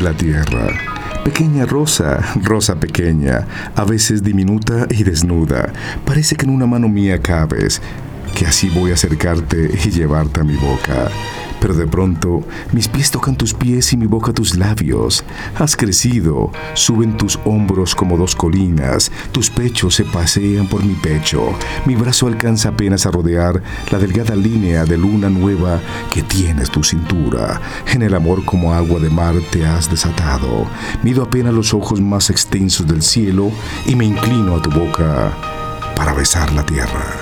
la tierra. Pequeña rosa, rosa pequeña, a veces diminuta y desnuda, parece que en una mano mía cabes, que así voy a acercarte y llevarte a mi boca. Pero de pronto mis pies tocan tus pies y mi boca tus labios. Has crecido, suben tus hombros como dos colinas, tus pechos se pasean por mi pecho, mi brazo alcanza apenas a rodear la delgada línea de luna nueva que tienes tu cintura. En el amor como agua de mar te has desatado. Mido apenas los ojos más extensos del cielo y me inclino a tu boca para besar la tierra.